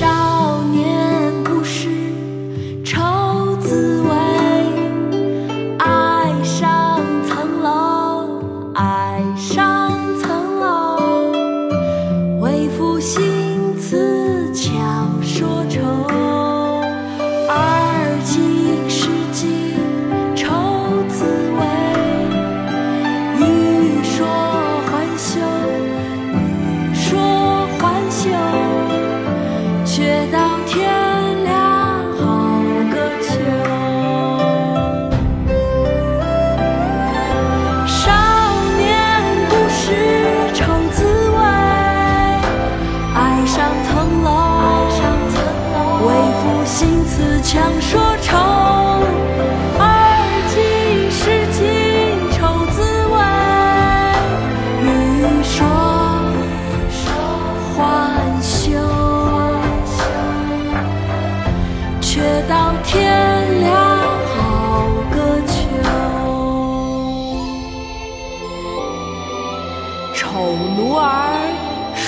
烧心词强说愁，而今识尽愁滋味。欲说还休，却道天凉好个秋。丑奴儿书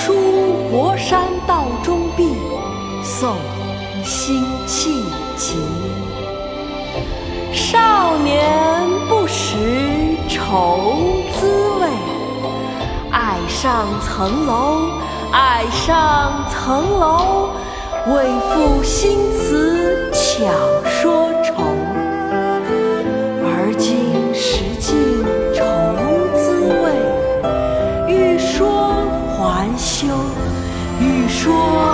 博山道中壁，宋·辛弃疾少年不识愁滋味爱上层楼爱上层楼为赋新词巧说愁。而今识尽愁滋味欲说还休欲说